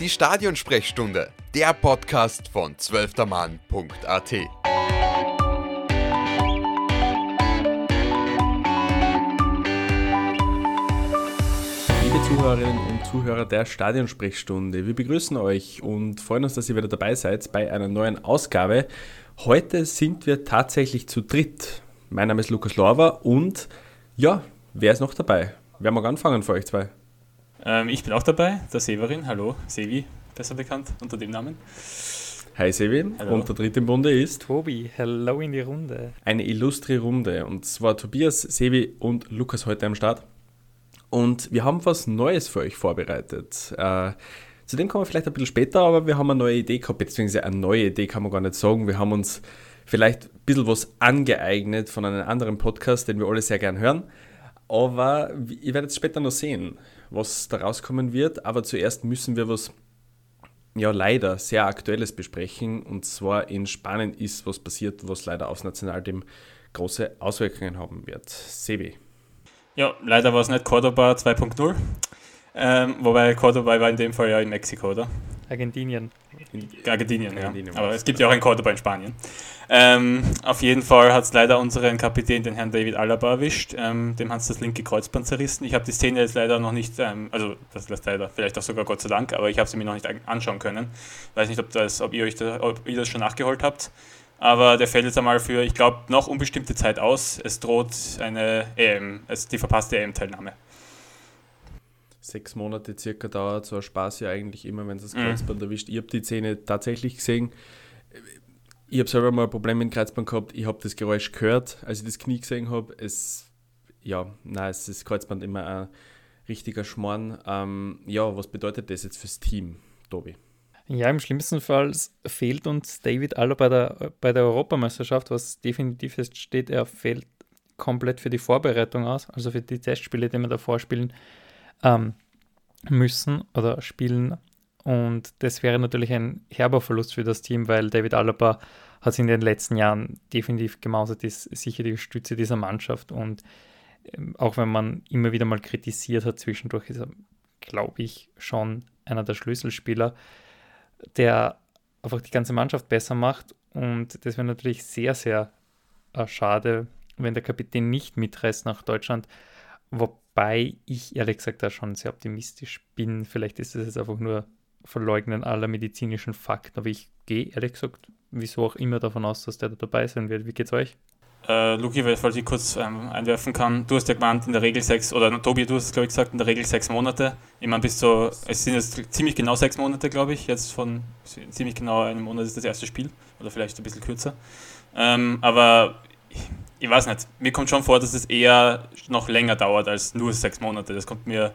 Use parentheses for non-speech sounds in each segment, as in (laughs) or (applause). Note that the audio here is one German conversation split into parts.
Die Stadionsprechstunde, der Podcast von zwölftermann.at. Liebe Zuhörerinnen und Zuhörer der Stadionsprechstunde, wir begrüßen euch und freuen uns, dass ihr wieder dabei seid bei einer neuen Ausgabe. Heute sind wir tatsächlich zu dritt. Mein Name ist Lukas Lorber und ja, wer ist noch dabei? Wer mag anfangen für euch zwei? Ähm, ich bin auch dabei, der Severin. Hallo, Sevi, besser bekannt unter dem Namen. Hi Sevi. Hallo. Und der dritte im Bunde ist Tobi, hello in die Runde. eine illustre Runde. Und zwar Tobias, Sevi und Lukas heute am Start. Und wir haben was Neues für euch vorbereitet. Äh, zu dem kommen wir vielleicht ein bisschen später, aber wir haben eine neue Idee gehabt, beziehungsweise eine neue Idee kann man gar nicht sagen. Wir haben uns vielleicht ein bisschen was angeeignet von einem anderen Podcast, den wir alle sehr gern hören. Aber ihr werdet es später noch sehen, was da rauskommen wird. Aber zuerst müssen wir was, ja leider, sehr Aktuelles besprechen. Und zwar in Spanien ist was passiert, was leider aufs Nationalteam große Auswirkungen haben wird. Sebi. Ja, leider war es nicht Cordoba 2.0. Ähm, wobei Cordoba war in dem Fall ja in Mexiko, oder? Argentinien. In Argentinien, ja. Argentinien Aber es gibt ja auch ein Cordoba in Spanien. Ähm, auf jeden Fall hat es leider unseren Kapitän, den Herrn David Alaba, erwischt. Ähm, dem hat es das linke Kreuzband zerrissen. Ich habe die Szene jetzt leider noch nicht, ähm, also das lässt leider, vielleicht auch sogar Gott sei Dank, aber ich habe sie mir noch nicht an- anschauen können. Weiß nicht, ob, das, ob, ihr, euch da, ob ihr das schon nachgeholt habt. Aber der fällt jetzt einmal für, ich glaube, noch unbestimmte Zeit aus. Es droht eine EM, es die verpasste EM-Teilnahme. Sechs Monate circa dauert so ein Spaß ja eigentlich immer, wenn es das Mhm. Kreuzband erwischt. Ich habe die Szene tatsächlich gesehen. Ich habe selber mal ein Problem mit dem Kreuzband gehabt. Ich habe das Geräusch gehört, als ich das Knie gesehen habe. Es, ja, nein, es ist Kreuzband immer ein richtiger Schmarrn. Ähm, ja, was bedeutet das jetzt fürs Team, Tobi? Ja, im schlimmsten Fall fehlt uns David Allo bei der, bei der Europameisterschaft, was definitiv feststeht, er fällt komplett für die Vorbereitung aus, also für die Testspiele, die wir davor spielen ähm, müssen oder spielen. Und das wäre natürlich ein herber Verlust für das Team, weil David Alaba hat in den letzten Jahren definitiv gemausert, ist sicher die Stütze dieser Mannschaft. Und ähm, auch wenn man immer wieder mal kritisiert hat, zwischendurch ist er, glaube ich, schon einer der Schlüsselspieler, der einfach die ganze Mannschaft besser macht. Und das wäre natürlich sehr, sehr äh, schade, wenn der Kapitän nicht mitreist nach Deutschland. Wobei ich ehrlich gesagt da schon sehr optimistisch bin. Vielleicht ist das jetzt einfach nur Verleugnen aller medizinischen Fakten. Aber ich gehe ehrlich gesagt, wieso auch immer davon aus, dass der da dabei sein wird. Wie geht's euch? Äh, Luki, falls ich kurz ähm, einwerfen kann, du hast ja gemeint, in der Regel sechs, oder Tobi, du hast es glaube ich gesagt, in der Regel sechs Monate. Ich meine, bis so, es sind jetzt ziemlich genau sechs Monate, glaube ich, jetzt von ziemlich genau einem Monat ist das erste Spiel, oder vielleicht ein bisschen kürzer. Ähm, aber ich, weiß nicht, mir kommt schon vor, dass es eher noch länger dauert als nur sechs Monate. Das kommt mir,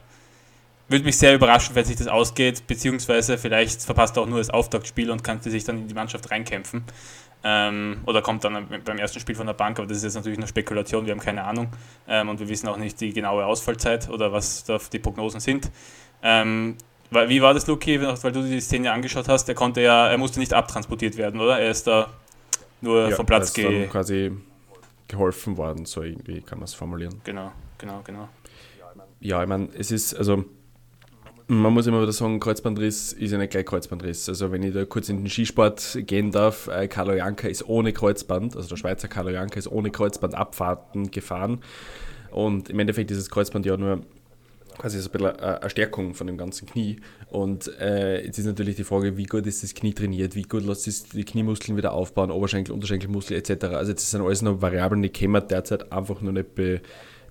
würde mich sehr überraschen, wenn sich das ausgeht, beziehungsweise vielleicht verpasst er auch nur das Auftaktspiel und kann sich dann in die Mannschaft reinkämpfen. Ähm, oder kommt dann beim ersten Spiel von der Bank, aber das ist jetzt natürlich nur Spekulation, wir haben keine Ahnung ähm, und wir wissen auch nicht die genaue Ausfallzeit oder was da die Prognosen sind. Ähm, wie war das, Luki, weil du die Szene angeschaut hast? Er konnte ja, er musste nicht abtransportiert werden, oder? Er ist da nur vom Platz da ist dann ge... quasi geholfen worden, so irgendwie kann man es formulieren. Genau, genau, genau. Ja, ich meine, es ist, also man muss immer wieder sagen, Kreuzbandriss ist ja nicht gleich Kreuzbandriss. Also wenn ich da kurz in den Skisport gehen darf, äh, Carlo Janka ist ohne Kreuzband, also der Schweizer Carlo Janka ist ohne Kreuzband Abfahrten gefahren. Und im Endeffekt ist das Kreuzband ja nur quasi so ein bisschen eine Stärkung von dem ganzen Knie. Und äh, jetzt ist natürlich die Frage, wie gut ist das Knie trainiert, wie gut lässt es die Kniemuskeln wieder aufbauen, Oberschenkel, Unterschenkelmuskel etc. Also das sind alles noch Variablen, die können wir derzeit einfach noch nicht be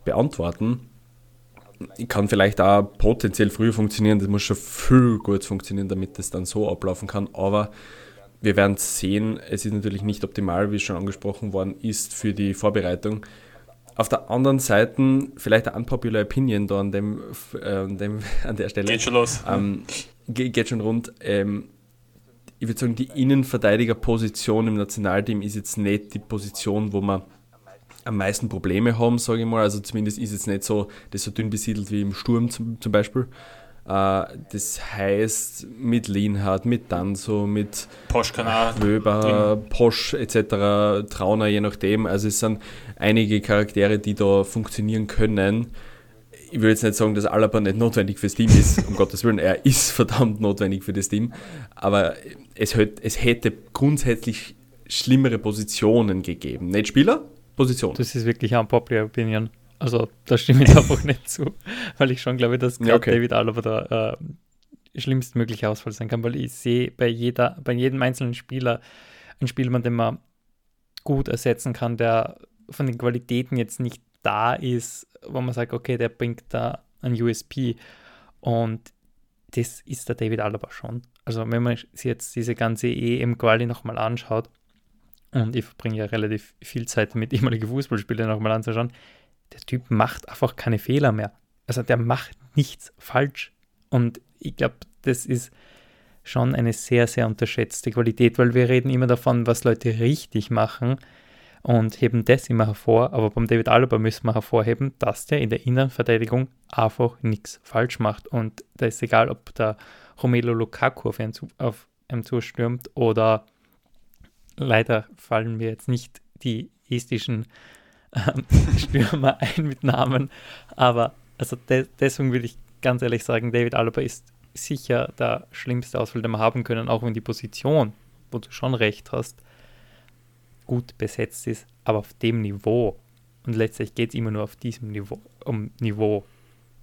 beantworten kann vielleicht auch potenziell früher funktionieren. Das muss schon viel gut funktionieren, damit das dann so ablaufen kann. Aber wir werden sehen, es ist natürlich nicht optimal, wie schon angesprochen worden ist, für die Vorbereitung. Auf der anderen Seite vielleicht eine unpopular Opinion da an, dem, äh, dem, (laughs) an der Stelle. Geht schon los. Ähm, ge- geht schon rund. Ähm, ich würde sagen, die Innenverteidigerposition im Nationalteam ist jetzt nicht die Position, wo man am meisten Probleme haben, sage ich mal. Also zumindest ist es nicht so, das so dünn besiedelt wie im Sturm zum, zum Beispiel. Äh, das heißt, mit Lienhardt, mit Danzo, mit. Wöber, Posch etc., Trauner, je nachdem. Also es sind einige Charaktere, die da funktionieren können. ich will jetzt nicht sagen, dass Alaba nicht notwendig fürs Team ist, um (laughs) Gottes Willen, er ist verdammt notwendig für das Team, aber es, es hätte grundsätzlich schlimmere Positionen gegeben. Nicht Spieler, Positionen. Das ist wirklich eine popular Opinion. Also da stimme ich (laughs) einfach nicht zu, weil ich schon glaube, dass ja, okay. David Alaba der äh, schlimmstmögliche Ausfall sein kann, weil ich sehe bei, jeder, bei jedem einzelnen Spieler einen Spieler, den man gut ersetzen kann, der von den Qualitäten jetzt nicht da ist, wo man sagt, okay, der bringt da ein USP. Und das ist der David Alaba schon. Also wenn man sich jetzt diese ganze EM-Quali nochmal anschaut, und ich verbringe ja relativ viel Zeit mit ehemaligen Fußballspielern nochmal anzuschauen, der Typ macht einfach keine Fehler mehr. Also der macht nichts falsch. Und ich glaube, das ist schon eine sehr, sehr unterschätzte Qualität, weil wir reden immer davon, was Leute richtig machen und heben das immer hervor. Aber beim David Alaba müssen wir hervorheben, dass der in der Innenverteidigung einfach nichts falsch macht. Und da ist egal, ob der Romelo Lukaku auf einen, auf einen zustürmt oder leider fallen mir jetzt nicht die estischen ähm, (laughs) Stürmer ein mit Namen. Aber also de deswegen will ich ganz ehrlich sagen, David Alaba ist sicher der schlimmste Ausfall, den wir haben können, auch wenn die Position, wo du schon recht hast, gut besetzt ist, aber auf dem Niveau, und letztlich geht es immer nur auf diesem Niveau, um Niveau,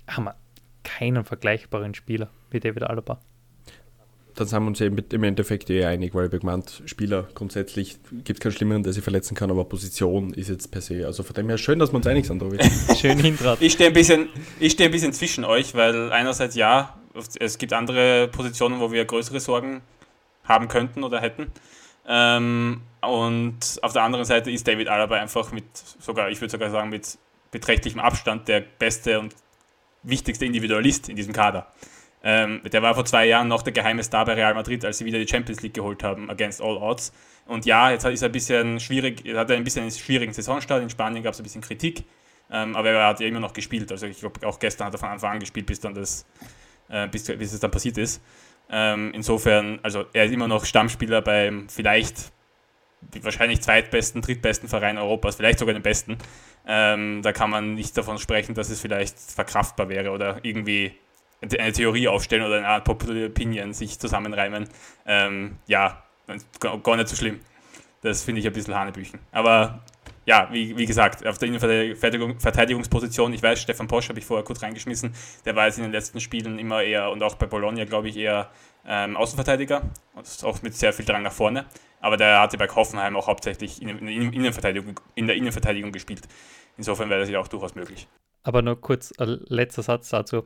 haben wir keinen vergleichbaren Spieler wie David Alaba. Dann sind wir uns eben im Endeffekt eher einig, weil wir gemeint, Spieler grundsätzlich gibt es keinen Schlimmeren, der sich verletzen kann, aber Position ist jetzt per se. Also von dem her schön, dass wir uns einig sind, David. (laughs) schön hintrat. Ich stehe ein, bisschen, steh ein bisschen zwischen euch, weil einerseits ja, es gibt andere Positionen, wo wir größere Sorgen haben könnten oder hätten. Ähm, und auf der anderen Seite ist David Alaba einfach mit, sogar, ich würde sogar sagen, mit beträchtlichem Abstand der beste und wichtigste Individualist in diesem Kader. Ähm, der war vor zwei Jahren noch der geheime Star bei Real Madrid, als sie wieder die Champions League geholt haben, against all odds. Und ja, jetzt ist er ein bisschen schwierig, er hat ein bisschen einen schwierigen Saisonstart. In Spanien gab es ein bisschen Kritik, ähm, aber er hat ja immer noch gespielt. Also ich glaube, auch gestern hat er von Anfang an gespielt, bis dann das, äh, bis, bis es dann passiert ist. Ähm, insofern, also er ist immer noch Stammspieler beim vielleicht wahrscheinlich zweitbesten, drittbesten Verein Europas, vielleicht sogar den besten. Ähm, da kann man nicht davon sprechen, dass es vielleicht verkraftbar wäre oder irgendwie eine Theorie aufstellen oder eine Art Popular Opinion sich zusammenreimen. Ähm, ja, gar nicht so schlimm. Das finde ich ein bisschen Hanebüchen. Aber ja, wie, wie gesagt, auf der Innenverteidigungsposition, ich weiß, Stefan Posch habe ich vorher kurz reingeschmissen, der war jetzt in den letzten Spielen immer eher und auch bei Bologna, glaube ich, eher ähm, Außenverteidiger auch mit sehr viel Drang nach vorne. Aber der hatte bei Hoffenheim auch hauptsächlich in, in, Innenverteidigung, in der Innenverteidigung gespielt. Insofern wäre das ja auch durchaus möglich. Aber nur kurz ein letzter Satz dazu,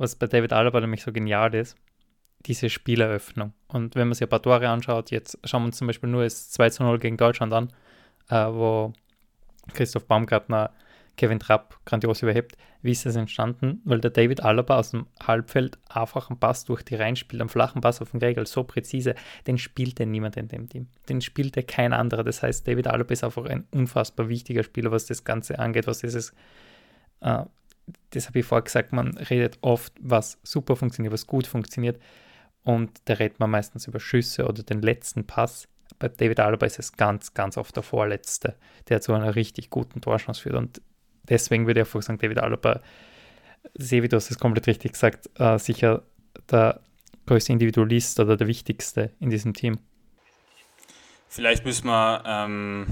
was bei David Alaba nämlich so genial ist, diese Spieleröffnung. Und wenn man sich ein paar Tore anschaut, jetzt schauen wir uns zum Beispiel nur das 2 zu 0 gegen Deutschland an, äh, wo Christoph Baumgartner Kevin Trapp grandios überhebt. Wie ist das entstanden? Weil der David Alaba aus dem Halbfeld einfach einen Pass durch die Reihen spielt, einen flachen Pass auf den Gregel, so präzise, den spielt spielte niemand in dem Team. Den spielt spielte kein anderer. Das heißt, David Alaba ist einfach ein unfassbar wichtiger Spieler, was das Ganze angeht, was dieses, äh, das habe ich vorher gesagt, man redet oft, was super funktioniert, was gut funktioniert. Und da redet man meistens über Schüsse oder den letzten Pass bei David Alaba ist es ganz, ganz oft der Vorletzte, der zu einer richtig guten Torchance führt. Und deswegen würde ich einfach sagen, David Alaba, wie du hast es komplett richtig gesagt, äh, sicher der größte Individualist oder der wichtigste in diesem Team. Vielleicht müssen wir ähm,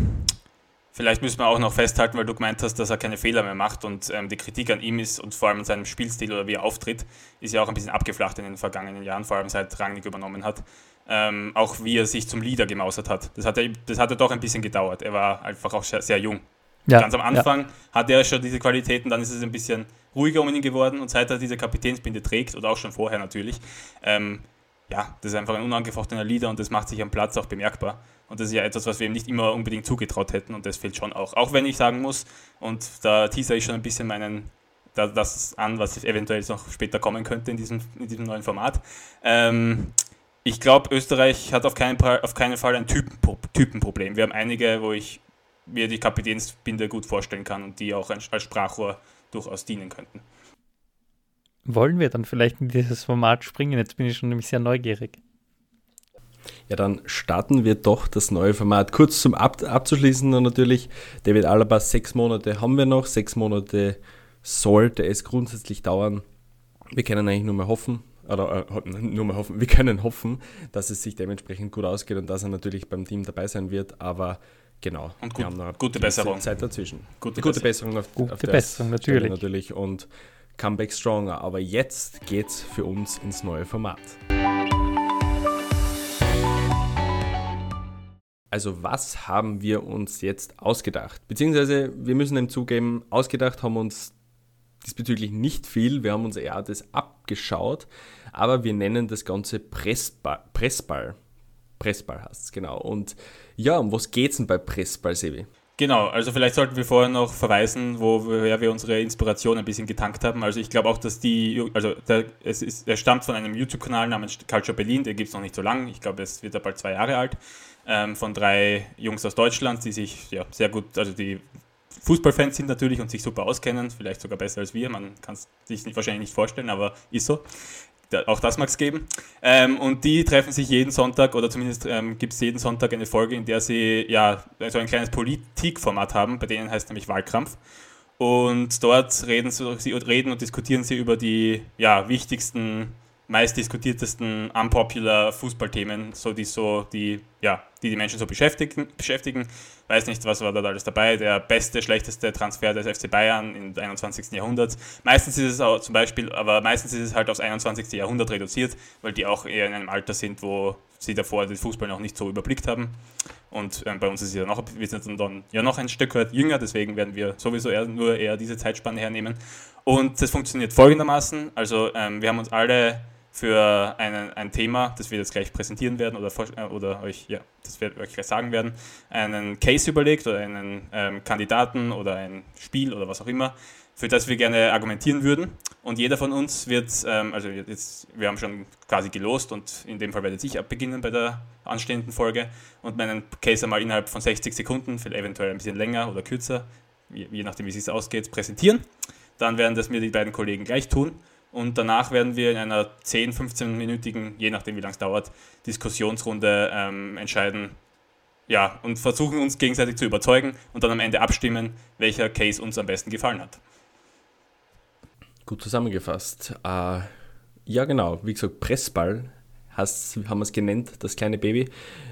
Vielleicht müssen wir auch noch festhalten, weil du gemeint hast, dass er keine Fehler mehr macht und ähm, die Kritik an ihm ist und vor allem an seinem Spielstil oder wie er auftritt, ist ja auch ein bisschen abgeflacht in den vergangenen Jahren, vor allem seit Rangnick übernommen hat. Ähm, auch wie er sich zum Leader gemausert hat. Das hat, er, das hat er doch ein bisschen gedauert. Er war einfach auch sehr, jung. Ja, Ganz am Anfang ja. hatte er schon diese Qualitäten, dann ist es ein bisschen ruhiger um ihn geworden und seit er diese Kapitänsbinde trägt, oder auch schon vorher natürlich, ähm, ja, das ist einfach ein unangefochtener Leader und das macht sich am Platz auch bemerkbar. Und das ist ja etwas, was wir ihm nicht immer unbedingt zugetraut hätten und das fehlt schon auch. Auch wenn ich sagen muss, und da teaser ich schon ein bisschen meinen, das an, was eventuell noch später kommen könnte in diesem, in diesem neuen Format. Ähm, ich glaube, Österreich hat auf keinen, auf keinen Fall ein Typen, Typenproblem. Wir haben einige, wo ich mir die Kapitänsbinde gut vorstellen kann und die auch als Sprachrohr durchaus dienen könnten. Wollen wir dann vielleicht in dieses Format springen? Jetzt bin ich schon nämlich sehr neugierig. Ja, dann starten wir doch das neue Format. Kurz zum Ab abzuschließen natürlich, David Alaba, sechs Monate haben wir noch, sechs Monate sollte es grundsätzlich dauern. Wir können eigentlich nur mal hoffen, oder äh, nur mal hoffen, (laughs) wir können hoffen, dass es sich dementsprechend gut ausgeht und dass er natürlich beim Team dabei sein wird, aber genau, Und gut, wir haben noch eine gute Besserung. Zeit dazwischen. Gute, Gute Besserung auf, Gute auf der Besserung, natürlich. natürlich und Comeback Stronger. Aber jetzt geht's für uns ins neue Format. Also was haben wir uns jetzt ausgedacht? Beziehungsweise wir müssen dem zugeben, ausgedacht haben uns diesbezüglich nicht viel. Wir haben uns eher das abgeschaut, aber wir nennen das Ganze Pressball. Pressball, Pressball heißt es, genau. Und ja, um was geht's denn bei Pressball, Sevi? Genau, also vielleicht sollten wir vorher noch verweisen, woher wir unsere Inspiration ein bisschen getankt haben. Also ich glaube auch, dass die, also der, es ist, er stammt von einem YouTube-Kanal namens Culture Berlin, der gibt es noch nicht so lange, ich glaube, es wird ja bald zwei Jahre alt, ähm, von drei Jungs aus Deutschland, die sich ja sehr gut, also die Fußballfans sind natürlich und sich super auskennen, vielleicht sogar besser als wir, man kann es sich nicht, wahrscheinlich nicht vorstellen, aber ist so. Da, auch das mag es geben. Ähm, und die treffen sich jeden Sonntag oder zumindest ähm, gibt es jeden Sonntag eine Folge, in der sie ja so ein kleines Politikformat haben, bei denen heißt nämlich Wahlkampf. Und dort reden sie reden und diskutieren sie über die ja, wichtigsten, meistdiskutiertesten unpopular Fußballthemen, so die so die ja, die die Menschen so beschäftigen, beschäftigen. Weiß nicht, was war da alles dabei. Der beste, schlechteste Transfer des FC Bayern im 21. Jahrhundert. Meistens ist es auch zum Beispiel, aber meistens ist es halt aufs 21. Jahrhundert reduziert, weil die auch eher in einem Alter sind, wo sie davor den Fußball noch nicht so überblickt haben. Und ähm, bei uns ist ja noch, wir sind dann ja noch ein Stück weit jünger, deswegen werden wir sowieso eher, nur eher diese Zeitspanne hernehmen. Und das funktioniert folgendermaßen. Also ähm, wir haben uns alle für einen, ein Thema, das wir jetzt gleich präsentieren werden oder, äh, oder euch, ja, das wir euch gleich sagen werden, einen Case überlegt oder einen ähm, Kandidaten oder ein Spiel oder was auch immer, für das wir gerne argumentieren würden. Und jeder von uns wird, ähm, also jetzt, wir haben schon quasi gelost und in dem Fall werde ich abbeginnen bei der anstehenden Folge und meinen Case einmal innerhalb von 60 Sekunden, vielleicht eventuell ein bisschen länger oder kürzer, je, je nachdem wie es sich ausgeht, präsentieren. Dann werden das mir die beiden Kollegen gleich tun. Und danach werden wir in einer 10-, 15-minütigen, je nachdem wie lange es dauert, Diskussionsrunde ähm, entscheiden, ja, und versuchen uns gegenseitig zu überzeugen und dann am Ende abstimmen, welcher Case uns am besten gefallen hat. Gut zusammengefasst. Äh, ja, genau. Wie gesagt, Pressball heißt, haben wir es genannt, das kleine Baby.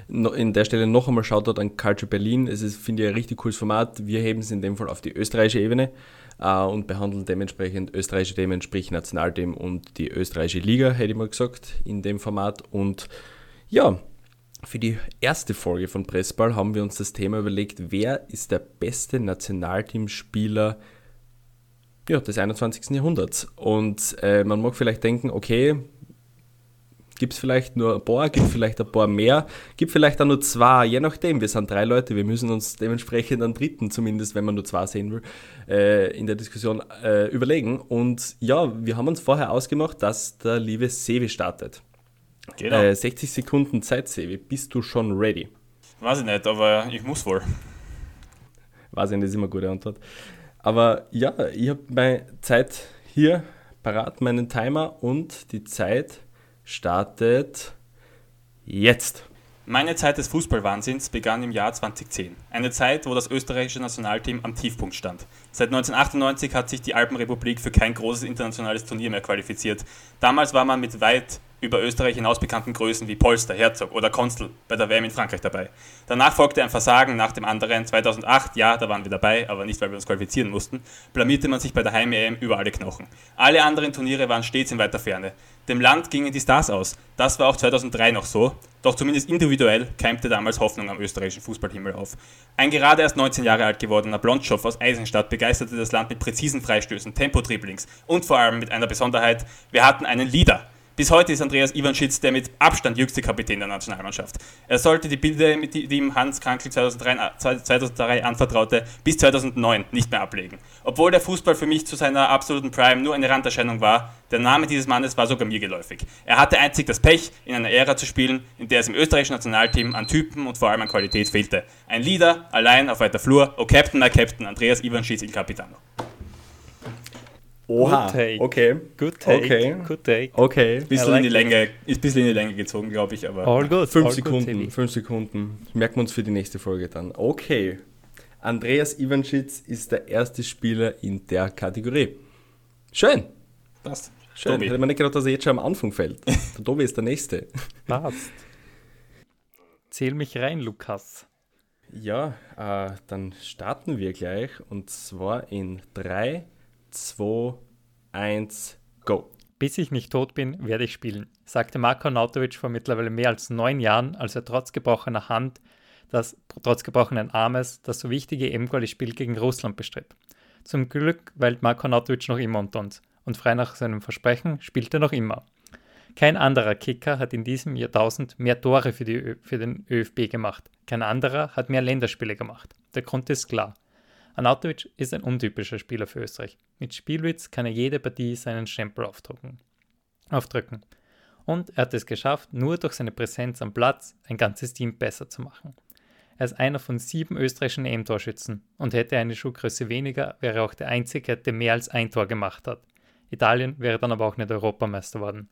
No, in der Stelle noch einmal Shoutout an Culture Berlin. Es ist, finde ich, ein richtig cooles Format. Wir heben es in dem Fall auf die österreichische Ebene äh, und behandeln dementsprechend österreichische Themen, sprich Nationalthemen und die österreichische Liga, hätte ich mal gesagt, in dem Format. Und ja, für die erste Folge von Pressball haben wir uns das Thema überlegt, wer ist der beste Nationalteamspieler ja, des 21. Jahrhunderts. Und äh, man mag vielleicht denken, okay, gibt es vielleicht nur ein paar, gibt vielleicht ein paar mehr, gibt vielleicht auch nur zwei, je nachdem. Wir sind drei Leute, wir müssen uns dementsprechend einen dritten, zumindest wenn man nur zwei sehen will, äh, in der Diskussion äh, überlegen. Und ja, wir haben uns vorher ausgemacht, dass der liebe Sevi startet. Genau. Äh, 60 Sekunden Zeit, Sevi. Bist du schon ready? Weiß ich nicht, aber ich muss wohl. Weiß ich nicht, ist immer eine gute Antwort. Aber ja, ich habe meine Zeit hier parat, meinen Timer und die Zeit startet jetzt. Meine Zeit des Fußballwahnsinns begann im Jahr 2010. Eine Zeit, wo das österreichische Nationalteam am Tiefpunkt stand. Seit 1998 hat sich die Alpenrepublik für kein großes internationales Turnier mehr qualifiziert. Damals war man mit weit über Österreich hinaus bekannten Größen wie Polster, Herzog oder Konstl bei der WM in Frankreich dabei. Danach folgte ein Versagen nach dem anderen. 2008, ja, da waren wir dabei, aber nicht, weil wir uns qualifizieren mussten, blamierte man sich bei der Heim-EM über alle Knochen. Alle anderen Turniere waren stets in weiter Ferne. Dem Land gingen die Stars aus. Das war auch 2003 noch so. Doch zumindest individuell keimte damals Hoffnung am österreichischen Fußballhimmel auf. Ein gerade erst 19 Jahre alt gewordener Blondschopf aus Eisenstadt begeisterte das Land mit präzisen Freistößen, Tempo-Dribblings und vor allem mit einer Besonderheit, wir hatten einen Leader. Bis heute ist Andreas Ivanschitz der mit Abstand jüngste Kapitän der Nationalmannschaft. Er sollte die Bilder, die ihm Hans Krankl 2003, 2003 anvertraute, bis 2009 nicht mehr ablegen. Obwohl der Fußball für mich zu seiner absoluten Prime nur eine Randerscheinung war, der Name dieses Mannes war sogar mir geläufig. Er hatte einzig das Pech, in einer Ära zu spielen, in der es im österreichischen Nationalteam an Typen und vor allem an Qualität fehlte. Ein Leader, allein auf weiter Flur, oh Captain, my Captain, Andreas Ivanschitz il Capitano. Oha, Good take. okay, Good take. Okay. Good take. okay. Bisschen, like in die Länge, ist ein bisschen in die Länge gezogen, glaube ich, aber All good. Fünf all Sekunden, Good, fünf Sekunden. Merken wir uns für die nächste Folge dann. Okay. Andreas Ivanschitz ist der erste Spieler in der Kategorie. Schön. Passt. Schön. Tobi. Hätte man nicht gedacht, dass er jetzt schon am Anfang fällt. Der Tobi ist der Nächste. (laughs) Passt. Zähl mich rein, Lukas. Ja, äh, dann starten wir gleich und zwar in 3, 2, 1, go. Bis ich nicht tot bin, werde ich spielen, sagte Marko Nautovic vor mittlerweile mehr als neun Jahren, als er trotz gebrochener Hand, das trotz gebrochenen Armes, das so wichtige EM-Quali-Spiel gegen Russland bestritt. Zum Glück weilt Marko Nautovic noch immer unter uns und frei nach seinem Versprechen spielt er noch immer. Kein anderer Kicker hat in diesem Jahrtausend mehr Tore für, für den ÖFB gemacht. Kein anderer hat mehr Länderspiele gemacht. Der Grund ist klar. Arnautovic ist ein untypischer Spieler für Österreich. Mit Spielwitz kann er jede Partie seinen Stempel aufdrucken, aufdrücken. Und er hat es geschafft, nur durch seine Präsenz am Platz ein ganzes Team besser zu machen. Er ist einer von sieben österreichischen EM-Torschützen und hätte er eine Schuhgröße weniger, wäre er auch der Einzige, der mehr als ein Tor gemacht hat. Italien wäre dann aber auch nicht Europameister worden.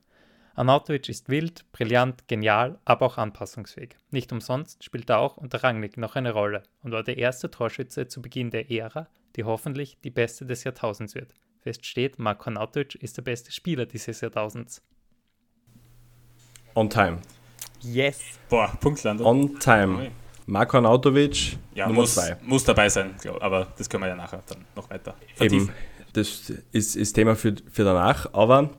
Arnautovic ist wild, brillant, genial, aber auch anpassungsfähig. Nicht umsonst spielt er auch unter Rangnick noch eine Rolle und war der erste Torschütze zu Beginn der Ära, die hoffentlich die beste des Jahrtausends wird. Fest steht, Marko Arnautovic ist der beste Spieler dieses Jahrtausends. On time. Yes! Boah, Punktlandung. On time. Ui. Marko Arnautovic, Ja, Nummer muss, 2. muss dabei sein, glaub, aber das können wir ja nachher dann noch weiter Eben, vertiefen. das ist, ist Thema für, für danach, aber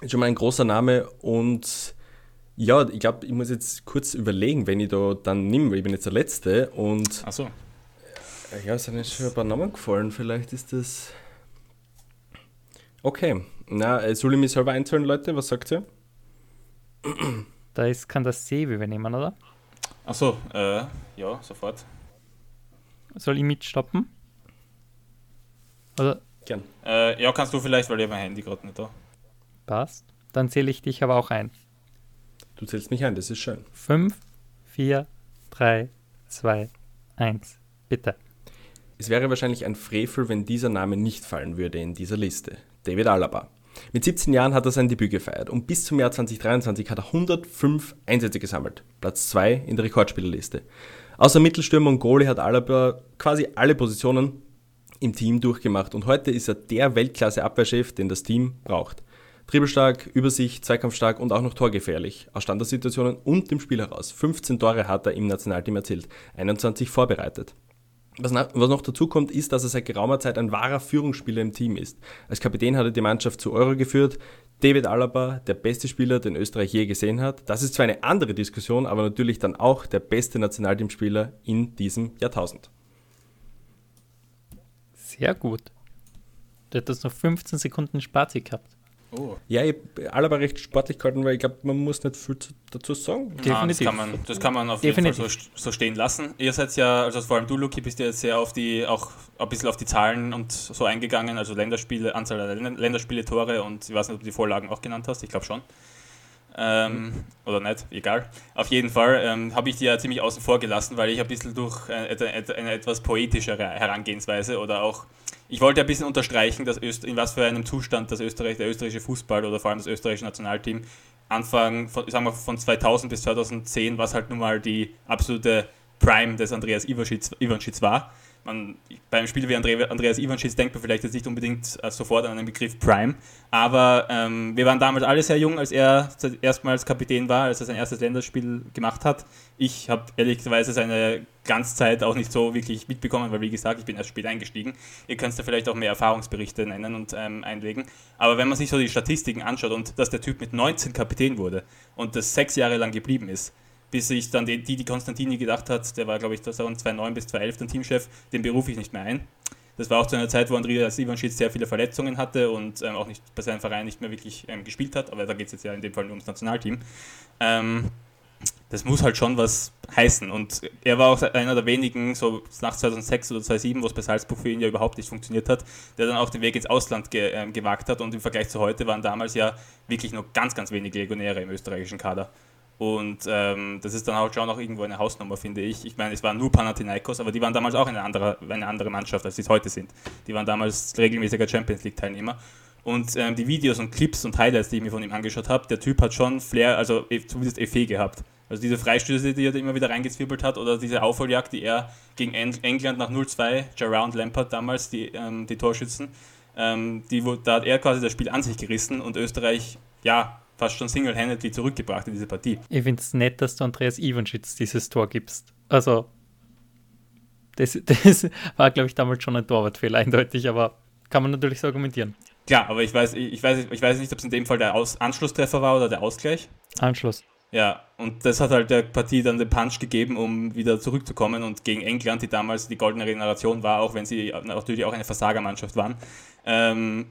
ist schon mal ein großer Name und ja, ich glaube, ich muss jetzt kurz überlegen, wenn ich da dann nehme, weil ich bin jetzt der Letzte und Achso, äh, ja, es sind jetzt schon ein paar Namen gefallen, vielleicht ist das... Okay, na, äh, soll ich mich selber einzahlen, Leute, was sagt ihr? Da ist, kann das Sevi übernehmen, oder? Achso, äh, ja, sofort. Soll ich mitstoppen? Oder Gern. Äh, ja, kannst du vielleicht, weil ich mein Handy gerade nicht da. Passt? Dann zähle ich dich aber auch ein. Du zählst mich ein, das ist schön. 5, 4, 3, 2, 1. Bitte. Es wäre wahrscheinlich ein Frevel, wenn dieser Name nicht fallen würde in dieser Liste. David Alaba. Mit 17 Jahren hat er sein Debüt gefeiert und bis zum Jahr 2023 hat er 105 Einsätze gesammelt. Platz 2 in der Rekordspielerliste. Außer Mittelstürmer und Goalie hat Alaba quasi alle Positionen im Team durchgemacht und heute ist er der Weltklasse-Abwehrchef, den das Team braucht. Dribbelstark, Übersicht, Zweikampfstark und auch noch torgefährlich. Aus Standardsituationen und dem Spiel heraus. 15 Tore hat er im Nationalteam erzielt, 21 vorbereitet. Was, noch dazu kommt, ist, dass er seit geraumer Zeit ein wahrer Führungsspieler im Team ist. Als Kapitän hat er die Mannschaft zu Euro geführt. David Alaba, der beste Spieler, den Österreich je gesehen hat. Das ist zwar eine andere Diskussion, aber natürlich dann auch der beste Nationalteamspieler in diesem Jahrtausend. Sehr gut. Du hättest noch 15 Sekunden Spazi gehabt. Oh. Ja, ich habe Alaba recht sportlich gehalten, weil ich glaube, man muss nicht viel zu, dazu sagen. Ja, das Definitiv. kann man, das kann man auf jeden Fall Definitiv. so, so stehen lassen. Ihr seid ja, also vor allem du, Luki, bist ja jetzt sehr auf die, auch ein bisschen auf die Zahlen und so eingegangen, also Länderspiele, Anzahl der Län- Länderspiele, Tore und ich weiß nicht, ob du die Vorlagen auch genannt hast, ich glaube schon. Ähm, oder nicht, egal. Auf jeden Fall ähm, habe ich die ja ziemlich außen vor gelassen, weil ich ein bisschen durch äh, eine, eine, eine etwas poetischere Herangehensweise oder auch, ich wollte ein bisschen unterstreichen, dass Öst, in was für einem Zustand das Österreich, der österreichische Fußball oder vor allem das österreichische Nationalteam Anfang von, sagen wir, von 2000 bis 2010, was halt nun mal die absolute Prime des Andreas Ivanschitz war. Man, beim Spiel wie Andre, Andreas Ivanschitz denkt man vielleicht jetzt nicht unbedingt äh, sofort an den Begriff Prime, aber ähm, wir waren damals alle sehr jung, als er erstmals Kapitän war, als er sein erstes Länderspiel gemacht hat. Ich habe ehrlicherweise seine Glanzzeit auch nicht so wirklich mitbekommen, weil wie gesagt, ich bin erst spät eingestiegen. Ihr könnt da vielleicht auch mehr Erfahrungsberichte nennen und ähm, einlegen. Aber wenn man sich so die Statistiken anschaut und dass der Typ mit 19 Kapitän wurde und das sechs Jahre lang geblieben ist, bis sich dann die, die, die Konstantini gedacht hat, der war, glaube ich, 2009 bis 2011 der Teamchef, den berufe ich nicht mehr ein. Das war auch zu einer Zeit, wo Andreas Ivanschitz sehr viele Verletzungen hatte und ähm, auch nicht bei seinem Verein nicht mehr wirklich ähm, gespielt hat, aber da geht es jetzt ja in dem Fall nur ums Nationalteam. Ähm, das muss halt schon was heißen. Und er war auch einer der wenigen, so nach 2006 oder 2007, wo es bei Salzburg für ihn ja überhaupt nicht funktioniert hat, der dann auch den Weg ins Ausland ge ähm, gewagt hat. Und im Vergleich zu heute waren damals ja wirklich nur ganz, ganz wenige Legionäre im österreichischen Kader. Und ähm, das ist dann halt schon auch irgendwo eine Hausnummer, finde ich. Ich meine, es waren nur Panathinaikos, aber die waren damals auch eine andere, eine andere Mannschaft, als sie es heute sind. Die waren damals regelmäßiger Champions League-Teilnehmer. Und ähm, die Videos und Clips und Highlights, die ich mir von ihm angeschaut habe, der Typ hat schon Flair, also eh- zumindest Effet gehabt. Also diese Freistöße, die er immer wieder reingezwirbelt hat, oder diese Aufholjagd, die er gegen England nach 0-2, Gerard Lampard damals, die, ähm, die Torschützen, ähm, die, da hat er quasi das Spiel an sich gerissen und Österreich, ja, fast schon single-handedly zurückgebracht in diese Partie. Ich finde es nett, dass du Andreas Ivanschitz dieses Tor gibst. Also, das, (laughs) das war, glaube ich, damals schon ein Torwartfehler, eindeutig, aber kann man natürlich so argumentieren. Klar, aber ich weiß, ich weiß, ich weiß nicht, ob es in dem Fall der Aus Anschlusstreffer war oder der Ausgleich. Anschluss. Ja, und das hat halt der Partie dann den Punch gegeben, um wieder zurückzukommen. Und gegen England, die damals die goldene Generation war, auch wenn sie natürlich auch eine Versagermannschaft waren, ähm,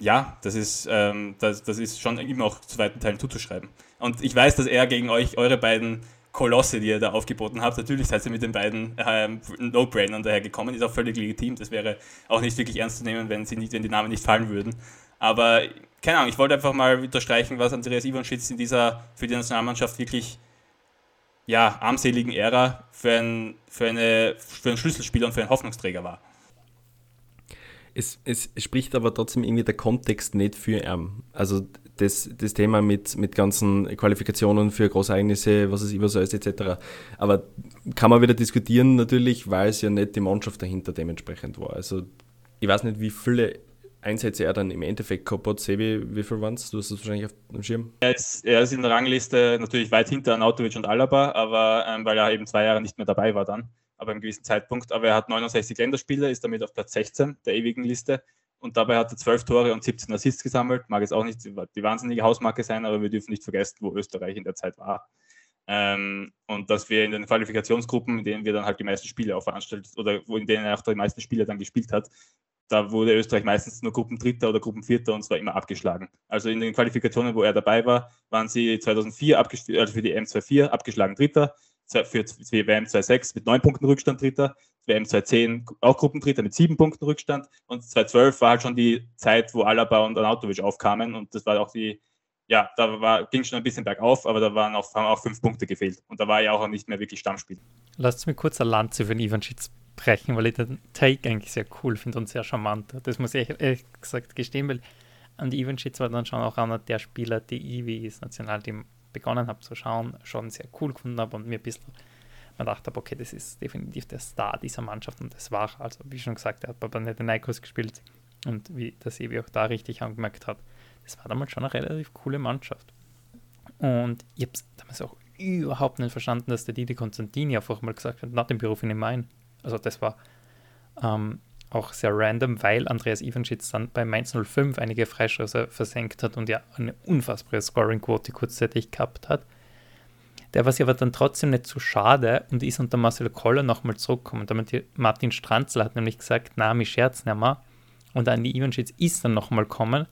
ja, das ist, ähm, das, das ist schon ihm auch zu weiten Teilen zuzuschreiben. Und ich weiß, dass er gegen euch, eure beiden Kolosse, die ihr da aufgeboten habt, natürlich seid ihr mit den beiden ähm, No-Brainern dahergekommen, ist auch völlig legitim. Das wäre auch nicht wirklich ernst zu nehmen, wenn, sie nicht, wenn die Namen nicht fallen würden. Aber keine Ahnung, ich wollte einfach mal unterstreichen, was Andreas Ivanschitz in dieser für die Nationalmannschaft wirklich ja, armseligen Ära für, ein, für, eine, für einen Schlüsselspieler und für einen Hoffnungsträger war. Es, es spricht aber trotzdem irgendwie der Kontext nicht für ihn. Also das, das Thema mit, mit ganzen Qualifikationen für Großereignisse, was es immer so ist, etc. Aber kann man wieder diskutieren natürlich, weil es ja nicht die Mannschaft dahinter dementsprechend war. Also ich weiß nicht, wie viele Einsätze er dann im Endeffekt gehabt hat. Sebi, wie viel waren es? Du hast es wahrscheinlich auf dem Schirm. Er ist, er ist in der Rangliste natürlich weit hinter Anautovic und Alaba, aber ähm, weil er eben zwei Jahre nicht mehr dabei war dann, aber einem gewissen Zeitpunkt. Aber er hat 69 Länderspiele, ist damit auf Platz 16 der ewigen Liste und dabei hat er 12 Tore und 17 Assists gesammelt. Mag es auch nicht die wahnsinnige Hausmarke sein, aber wir dürfen nicht vergessen, wo Österreich in der Zeit war. Ähm, und dass wir in den Qualifikationsgruppen, in denen wir dann halt die meisten Spiele auch veranstaltet oder wo in denen er auch die meisten Spiele dann gespielt hat, da wurde Österreich meistens nur Gruppendritter oder Gruppenvierter und zwar immer abgeschlagen. Also in den Qualifikationen, wo er dabei war, waren sie 2004 also für die M24 abgeschlagen Dritter, für die WM 26 mit neun Punkten Rückstand Dritter, WM 2010 auch Gruppendritter mit sieben Punkten Rückstand und 2012 war halt schon die Zeit, wo Alaba und Anautovic aufkamen und das war auch die, ja, da ging schon ein bisschen bergauf, aber da waren auch, haben auch fünf Punkte gefehlt und da war er auch nicht mehr wirklich Stammspiel. Lasst mir kurz eine Lanze für den Ivan Schitz brechen, weil ich den Take eigentlich sehr cool finde und sehr charmant. Das muss ich ehrlich gesagt gestehen, weil an die Evenschitz war dann schon auch einer der Spieler, die ich das Nationalteam begonnen habe zu schauen, schon sehr cool gefunden habe und mir ein bisschen man dachte, okay, das ist definitiv der Star dieser Mannschaft und das war, also wie schon gesagt, er hat bei Panathinaikos gespielt und wie das Evi auch da richtig angemerkt hat, das war damals schon eine relativ coole Mannschaft. Und ich habe damals auch überhaupt nicht verstanden, dass der Didi Konstantini einfach mal gesagt hat, nach dem Beruf in Main. Also das war ähm, auch sehr random, weil Andreas Ivanschitz dann bei Mainz 05 einige Freistöße versenkt hat und ja eine unfassbare Scoring-Quote kurzzeitig gehabt hat. Der war sich aber dann trotzdem nicht zu schade und ist unter Marcel Koller nochmal zurückgekommen. Damit Martin Stranzler hat nämlich gesagt, na, mich scherz nicht mehr. Und Andy Ivanschitz ist dann nochmal gekommen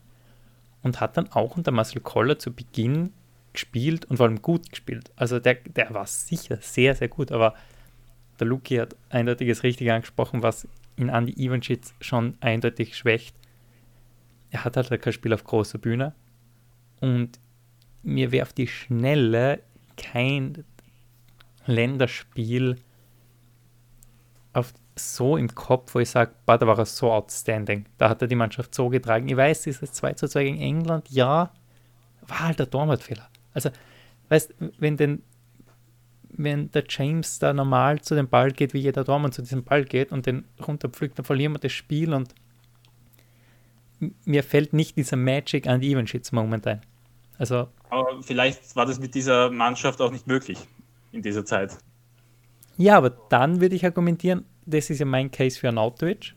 und hat dann auch unter Marcel Koller zu Beginn gespielt und vor allem gut gespielt. Also der, der war sicher sehr, sehr gut, aber der Luki hat eindeutig das Richtige angesprochen, was in Andy Ivanschitz schon eindeutig schwächt. Er hat halt kein Spiel auf großer Bühne und mir wäre auf die Schnelle kein Länderspiel auf so im Kopf, wo ich sage, da war er so outstanding. Da hat er die Mannschaft so getragen. Ich weiß, dieses 2 zu 2 gegen England, ja, war halt der Torwartfehler. Also, weißt wenn den wenn der James da normal zu dem Ball geht, wie jeder Dortmund zu diesem Ball geht und den runterpflückt, dann verlieren wir das Spiel und mir fällt nicht dieser Magic and Evenshits Moment ein. Also, aber vielleicht war das mit dieser Mannschaft auch nicht möglich in dieser Zeit. Ja, aber dann würde ich argumentieren, das ist ja mein Case für Arnautovic.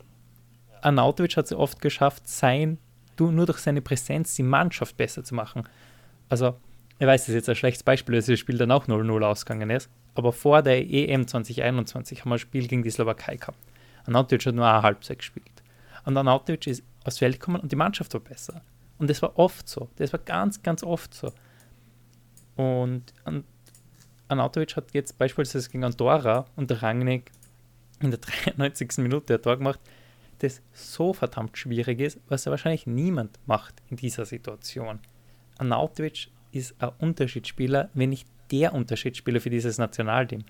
Arnautovic hat es oft geschafft, sein, nur durch seine Präsenz die Mannschaft besser zu machen. Also, ich weiß, das ist jetzt ein schlechtes Beispiel, dass das Spiel dann auch 0-0 ausgegangen ist, aber vor der EM 2021 haben wir ein Spiel gegen die Slowakei gehabt. Anatovic hat nur eine Halbzeit gespielt. Und Anatovic ist aus Feld gekommen und die Mannschaft war besser. Und das war oft so. Das war ganz, ganz oft so. Und Anatovic hat jetzt beispielsweise gegen Andorra und der Rangnick in der (laughs) 93. Minute ein Tor gemacht, das so verdammt schwierig ist, was ja wahrscheinlich niemand macht in dieser Situation. Anatovic ist ein Unterschiedsspieler, wenn nicht der Unterschiedsspieler für dieses Nationalteam.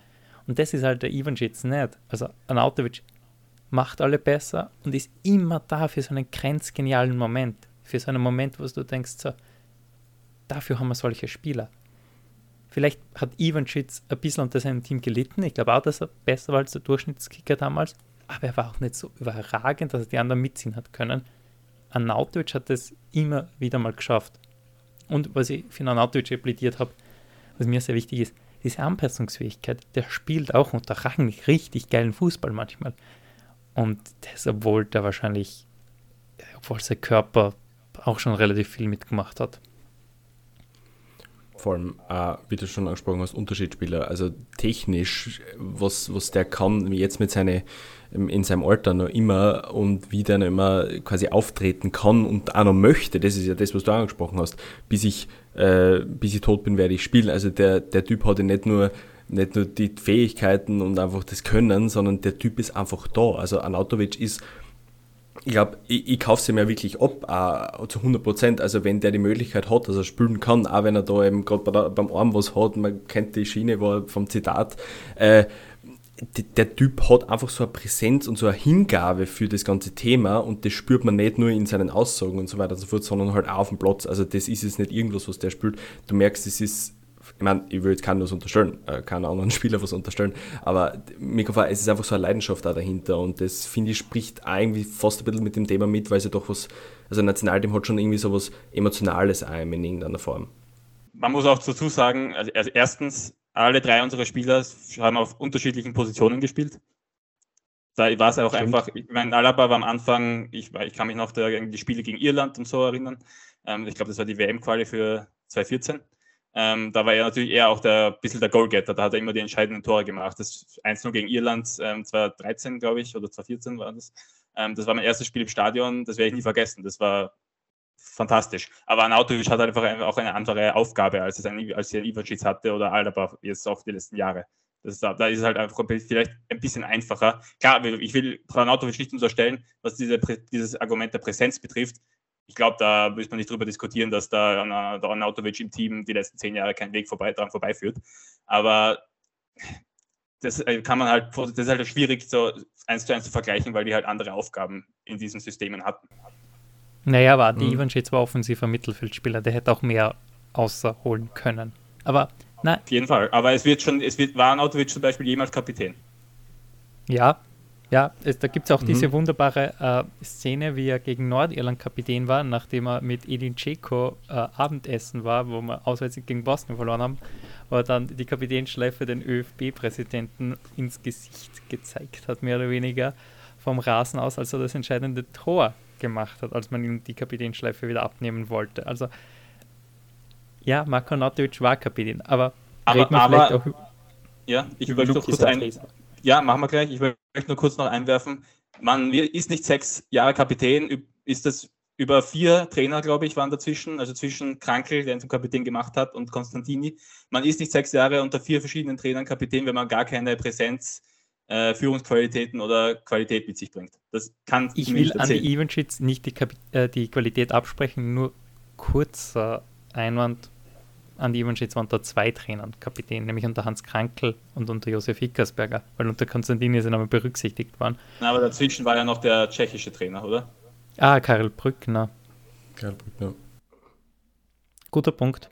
Und das ist halt der Ivanschitz nicht. Also Anautovic macht alle besser und ist immer da für so einen grenzgenialen Moment. Für so einen Moment, wo du denkst, so, dafür haben wir solche Spieler. Vielleicht hat Ivan Schitz ein bisschen unter seinem Team gelitten. Ich glaube auch, dass er besser war als der Durchschnittskicker damals. Aber er war auch nicht so überragend, dass er die anderen mitziehen hat können. Anautovic hat das immer wieder mal geschafft. Und was ich für Anautovic plädiert habe, was mir sehr wichtig ist, diese Anpassungsfähigkeit. Der spielt auch unter Rangnick richtig geilen Fußball manchmal. Und das, obwohl der wahrscheinlich, obwohl sein Körper auch schon relativ viel mitgemacht hat vor allem, äh, wie du schon angesprochen hast, Unterschiedsspieler. Also technisch, was, was der kann, jetzt mit seine, in seinem Alter noch immer und wie der noch immer quasi auftreten kann und auch noch möchte, das ist ja das, was du angesprochen hast. Bis ich, äh, bis ich tot bin, werde ich spielen. Also der, der Typ hat ja nicht nur nicht nur die Fähigkeiten und einfach das Können, sondern der Typ ist einfach da. Also Anatovic ist ich glaube, ich, ich kaufe sie mir wirklich ab, auch zu 100 Prozent. Also, wenn der die Möglichkeit hat, dass er spielen kann, auch wenn er da eben gerade beim Arm was hat, man kennt die Schiene war vom Zitat, äh, der Typ hat einfach so eine Präsenz und so eine Hingabe für das ganze Thema und das spürt man nicht nur in seinen Aussagen und so weiter und so fort, sondern halt auch auf dem Platz. Also, das ist jetzt nicht irgendwas, was der spielt. Du merkst, es ist ich meine, ich will jetzt keinen was unterstellen, äh, keinen anderen (laughs) Spieler was unterstellen, aber mir gefällt, es ist einfach so eine Leidenschaft da dahinter und das finde ich spricht irgendwie fast ein bisschen mit dem Thema mit, weil es ja doch was, also ein Nationalteam hat schon irgendwie so was Emotionales ein in irgendeiner Form. Man muss auch dazu sagen, also erstens, alle drei unserer Spieler haben auf unterschiedlichen Positionen gespielt. Da war es auch Stimmt. einfach, ich meine, Alaba war am Anfang, ich, ich kann mich noch der, die Spiele gegen Irland und so erinnern. Ähm, ich glaube, das war die WM-Quali für 2014. Ähm, da war er natürlich eher auch der bisschen der Goalgetter. Da hat er immer die entscheidenden Tore gemacht. Das 1-0 gegen Irland, ähm, 2013, glaube ich, oder 2014 war das. Ähm, das war mein erstes Spiel im Stadion, das werde ich nie vergessen. Das war fantastisch. Aber Anautovic hat einfach auch eine andere Aufgabe, als es ein, er Ivacic hatte oder Alaba jetzt auch die letzten Jahre. Ist, da ist es halt einfach vielleicht ein bisschen einfacher. Klar, ich will Anautovic nicht unterstellen, was diese, dieses Argument der Präsenz betrifft ich glaube, da müssen wir nicht drüber diskutieren, dass da der Arnautovic im Team die letzten zehn Jahre keinen Weg vorbei, daran vorbeiführt. Aber das äh, kann man halt, das ist halt schwierig, so eins zu eins zu vergleichen, weil die halt andere Aufgaben in diesen Systemen hatten. Naja, aber die mhm. Ivanschitz war offensiver Mittelfeldspieler, der hätte auch mehr außerholen können. Aber na, Auf jeden Fall. Aber es wird schon, es wird, war Arnautovic zum Beispiel jemals Kapitän. Ja, ja, es, da gibt es auch mhm. diese wunderbare äh, Szene, wie er gegen Nordirland Kapitän war, nachdem er mit Edin Dzeko äh, Abendessen war, wo wir auswärts gegen Boston verloren haben, wo er dann die Kapitänschleife den ÖFB-Präsidenten ins Gesicht gezeigt hat, mehr oder weniger vom Rasen aus, als er das entscheidende Tor gemacht hat, als man ihm die Kapitänschleife wieder abnehmen wollte. Also ja, Marko Nautovic war Kapitän, aber, aber, aber ja, ich möchte doch kurz ein, ja, machen wir gleich. Ich möchte nur kurz noch einwerfen. Man ist nicht sechs Jahre Kapitän, ist das über vier Trainer, glaube ich, waren dazwischen, also zwischen Krankel, der ihn zum Kapitän gemacht hat, und Konstantini. Man ist nicht sechs Jahre unter vier verschiedenen Trainern Kapitän, wenn man gar keine Präsenz, äh, Führungsqualitäten oder Qualität mit sich bringt. Das kann Ich will an die Evenschitz nicht die, äh, die Qualität absprechen, nur kurzer Einwand an die Ivanschitz waren da zwei Trainer Kapitän, nämlich unter Hans Krankel und unter Josef Hickersberger, weil unter Konstantin sie nochmal berücksichtigt waren. Na, aber dazwischen war ja noch der tschechische Trainer, oder? Ah, Karel Brückner. Karel Brückner. Guter Punkt.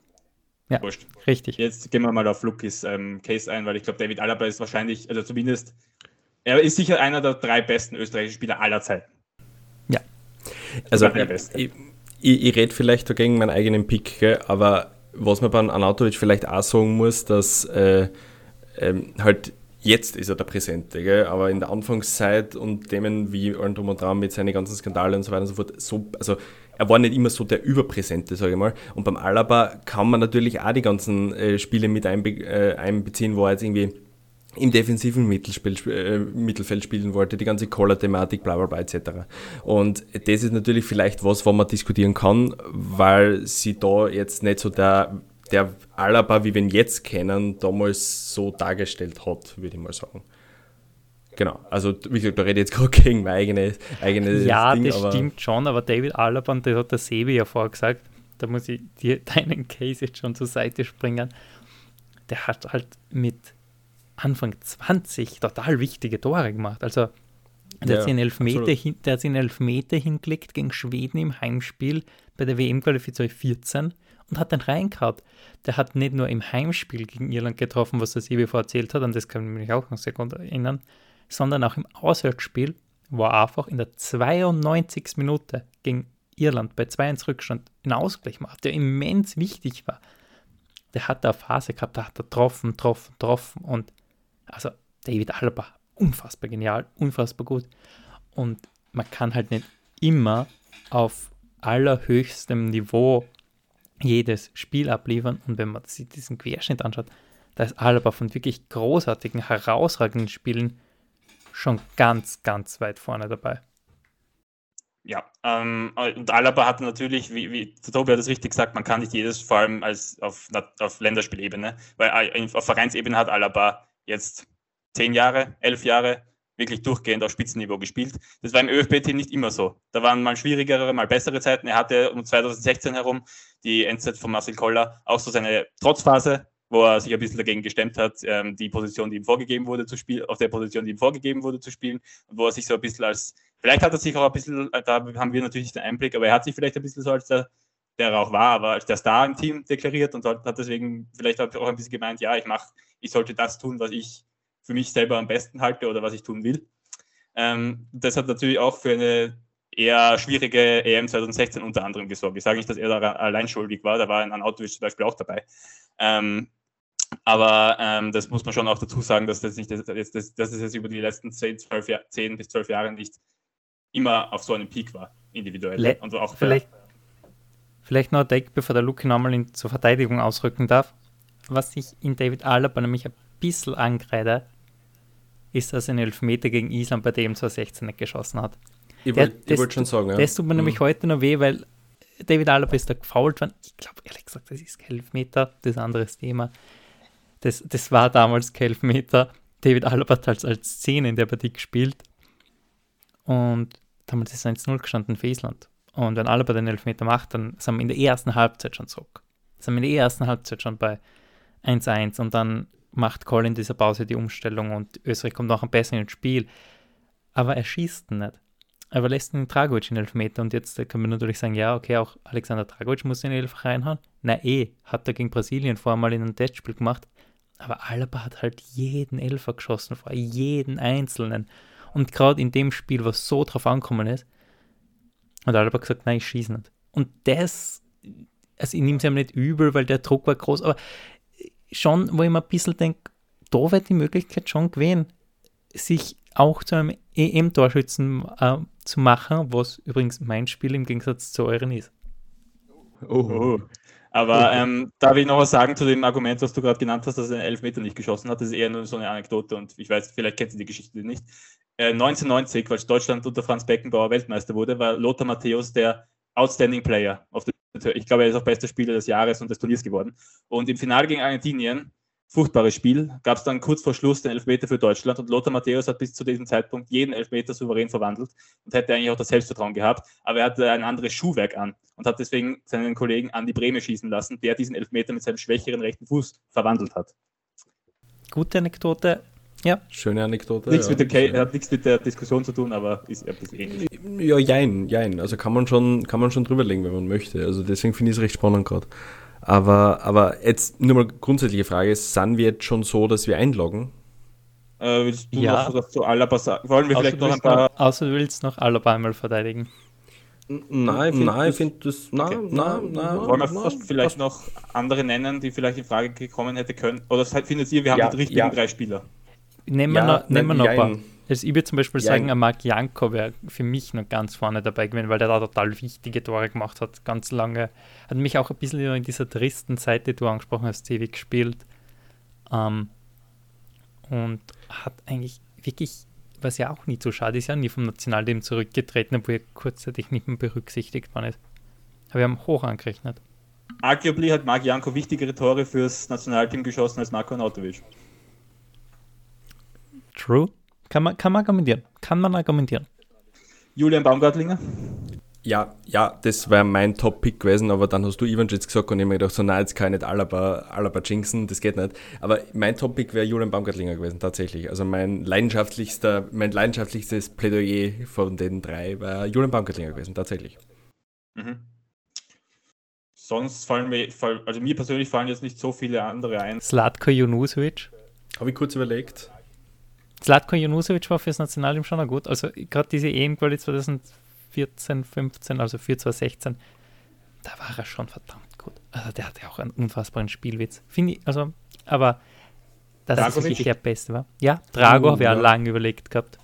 Ja, Wurscht. richtig. Jetzt gehen wir mal auf Lukis ähm, Case ein, weil ich glaube, David Alaba ist wahrscheinlich, also zumindest, er ist sicher einer der drei besten österreichischen Spieler aller Zeiten. Ja. Also, ich, ich, ich rede vielleicht dagegen meinen eigenen Pick, gell, aber was man beim Anatovic vielleicht auch sagen muss, dass äh, ähm, halt jetzt ist er der Präsente, gell? aber in der Anfangszeit und Themen wie allen drum und dran mit seinen ganzen Skandalen und so weiter und so fort, so, also er war nicht immer so der Überpräsente, sage ich mal. Und beim Alaba kann man natürlich auch die ganzen äh, Spiele mit einbe äh, einbeziehen, wo er jetzt irgendwie im defensiven äh, Mittelfeld spielen wollte, die ganze Collar-Thematik, bla bla bla etc. Und das ist natürlich vielleicht was, wo man diskutieren kann, weil sie da jetzt nicht so der, der Alaba, wie wir ihn jetzt kennen, damals so dargestellt hat, würde ich mal sagen. Genau, also wie gesagt, da rede ich jetzt (laughs) gerade gegen mein eigenes, eigenes ja, Ding. Ja, das stimmt schon, aber David Alaba, und das hat der Sebi ja vorgesagt, da muss ich dir (laughs) deinen Case jetzt schon zur Seite springen, der hat halt mit Anfang 20 total wichtige Tore gemacht. Also Der, Ja, hat Elfmeter hin, der hat sich einen Elfmeter hingelegt gegen Schweden im Heimspiel bei der WM-Qualifikation 14 und hat den reingehauen. Der hat nicht nur im Heimspiel gegen Irland getroffen, was der Sebi vorher erzählt hat, an das kann ich mich auch noch sehr gut erinnern, sondern auch im Auswärtsspiel, wo er einfach in der 92. Minute gegen Irland bei 2-1 Rückstand einen Ausgleich macht, der immens wichtig war. Der hat da eine Phase gehabt, da hat er getroffen, getroffen, getroffen und also David Alaba, unfassbar genial, unfassbar gut. Und man kann halt nicht immer auf allerhöchstem Niveau jedes Spiel abliefern. Und wenn man sich diesen Querschnitt anschaut, da ist Alaba von wirklich großartigen, herausragenden Spielen schon ganz, ganz weit vorne dabei. Ja, ähm, und Alaba hat natürlich, wie, wie Tobi hat es richtig gesagt, man kann nicht jedes, vor allem als auf, auf Länderspielebene, weil äh, auf Vereinsebene hat Alaba jetzt zehn Jahre, elf Jahre wirklich durchgehend auf Spitzenniveau gespielt. Das war im ÖFB-Team nicht immer so. Da waren mal schwierigere, mal bessere Zeiten. Er hatte um 2016 herum die Endzeit von Marcel Koller auch so seine Trotzphase, wo er sich ein bisschen dagegen gestemmt hat, ähm, die Position, die ihm vorgegeben wurde zu spielen, auf der Position, die ihm vorgegeben wurde zu spielen, wo er sich so ein bisschen als, vielleicht hat er sich auch ein bisschen, da haben wir natürlich den Einblick, aber er hat sich vielleicht ein bisschen so als der, der er auch war, aber als der Star im Team deklariert und hat deswegen vielleicht auch ein bisschen gemeint, ja, ich mache, ich sollte das tun, was ich für mich selber am besten halte oder was ich tun will. Ähm, das hat natürlich auch für eine eher schwierige EM 2016 unter anderem gesorgt. Ich sage nicht, dass er da allein schuldig war, da war ein Autowisch zum Beispiel auch dabei. Ähm, aber ähm, das muss man schon auch dazu sagen, dass das nicht das, das, das, das jetzt über die letzten 10, 12 Jahr, 10 bis 12 Jahre nicht immer auf so einem Peak war, individuell. Le und auch vielleicht, vielleicht noch ein Take, bevor der Luki nochmal in, zur Verteidigung ausrücken darf. Was ich in David Alaba nämlich ein bisschen angreide, ist, dass er einen Elfmeter gegen Island bei dem 2016 nicht geschossen hat. Ich wollte schon tut- sagen, ja. Das tut mir nämlich Mhm. heute noch weh, weil David Alaba ist da gefault worden. Ich glaube, ehrlich gesagt, das ist kein Elfmeter, das ist ein anderes Thema. Das, das war damals kein Elfmeter. David Alaba hat als, als Szene in der Partie gespielt. Und damals ist es 1-0 gestanden für Island. Und wenn Alaba den Elfmeter macht, dann sind wir in der ersten Halbzeit schon zurück. Sind wir in der ersten Halbzeit schon bei 1-1 und dann macht Colin in dieser Pause die Umstellung und Österreich kommt noch ein bisschen ins Spiel. Aber er schießt nicht. Er überlässt den Dragovic in Elfmeter und jetzt kann man natürlich sagen, ja, okay, auch Alexander Dragovic muss den Elf reinhauen. Na eh, hat er gegen Brasilien vorher mal in einem Testspiel gemacht. Aber Alaba hat halt jeden Elfer geschossen, vor jeden einzelnen. Und gerade in dem Spiel, was so drauf angekommen ist, hat Alaba gesagt, nein, ich schieße nicht. Und das, also ich nehme es ihm nicht übel, weil der Druck war groß, aber schon, wo ich mir ein bisschen denke, da wird die Möglichkeit schon gewesen, sich auch zu einem EM-Torschützen äh, zu machen, was übrigens mein Spiel im Gegensatz zu euren ist. Oh. Oh. Aber ähm, darf ich noch was sagen zu dem Argument, was du gerade genannt hast, dass er einen Elfmeter nicht geschossen hat? Das ist eher nur so eine Anekdote und ich weiß, vielleicht kennt ihr die Geschichte nicht. Äh, 1990, als Deutschland unter Franz Beckenbauer Weltmeister wurde, war Lothar Matthäus der Outstanding Player. Auf der, ich glaube, er ist auch bester Spieler des Jahres und des Turniers geworden. Und im Finale gegen Argentinien, furchtbares Spiel, gab es dann kurz vor Schluss den Elfmeter für Deutschland und Lothar Matthäus hat bis zu diesem Zeitpunkt jeden Elfmeter souverän verwandelt und hätte eigentlich auch das Selbstvertrauen gehabt, aber er hatte ein anderes Schuhwerk an und hat deswegen seinen Kollegen Andi Breme schießen lassen, der diesen Elfmeter mit seinem schwächeren rechten Fuß verwandelt hat. Gute Anekdote. Ja, Schöne Anekdote. Nichts ja. mit Ca- hat nichts mit der Diskussion zu tun, aber ist ein bisschen ähnlich. Ja, jein, jein. Also kann man schon, kann man schon drüberlegen, wenn man möchte. Also deswegen finde ich es recht spannend gerade. Aber, aber jetzt nur mal grundsätzliche Frage, sind wir jetzt schon so, dass wir einloggen? Äh, willst du Ja. noch was zu Alaba sagen? Wollen wir außer vielleicht du, noch ein willst paar... noch, außer du willst noch Alaba einmal verteidigen. Nein, nein, ich finde das. Nein, Okay. nein, nein. Wollen wir nein, fast vielleicht noch andere nennen, die vielleicht in Frage gekommen hätte können? Oder findet ihr, wir haben Ja, die richtigen ja. drei Spieler? Nehmen wir Ja, noch, nehmen wir nein, noch ein paar. Also ich würde zum Beispiel Jein. sagen, ein Marc Janko wäre für mich noch ganz vorne dabei gewesen, weil der da total wichtige Tore gemacht hat, ganz lange. Hat mich auch ein bisschen in dieser tristen Zeit, die du angesprochen hast, ewig gespielt. Ähm, und hat eigentlich wirklich, was ja auch nie so schade ist, ja nie vom Nationalteam zurückgetreten, obwohl er kurzzeitig nicht mehr berücksichtigt worden ist. Aber wir haben hoch angerechnet. Arguably hat Marc Janko wichtigere Tore fürs Nationalteam geschossen als Marco Nautovic. True. Kann man, kann man argumentieren. Kann man argumentieren. Julian Baumgartlinger? Ja, ja, das wäre mein Top-Pick gewesen, aber dann hast du Ivanjic gesagt und ich habe mir gedacht, so nein, jetzt kann ich nicht Alaba, Alaba jinxen, das geht nicht. Aber mein Top-Pick wäre Julian Baumgartlinger gewesen, tatsächlich. Also mein leidenschaftlichster, mein leidenschaftlichstes Plädoyer von den drei war Julian Baumgartlinger gewesen, tatsächlich. Mhm. Sonst fallen mir, also mir persönlich fallen jetzt nicht so viele andere ein. Slatko Junusovic. Habe ich kurz überlegt. Slatko Junusovic war fürs Nationalteam schon noch gut. Also gerade diese EM-Quali 2000 14, 15, also 4, 2, 16, da war er schon verdammt gut. Also der hatte auch einen unfassbaren Spielwitz. Finde ich, also, aber dass Dragovic. es wirklich der Beste war. Ja, Drago uh, habe ich ja lange überlegt gehabt.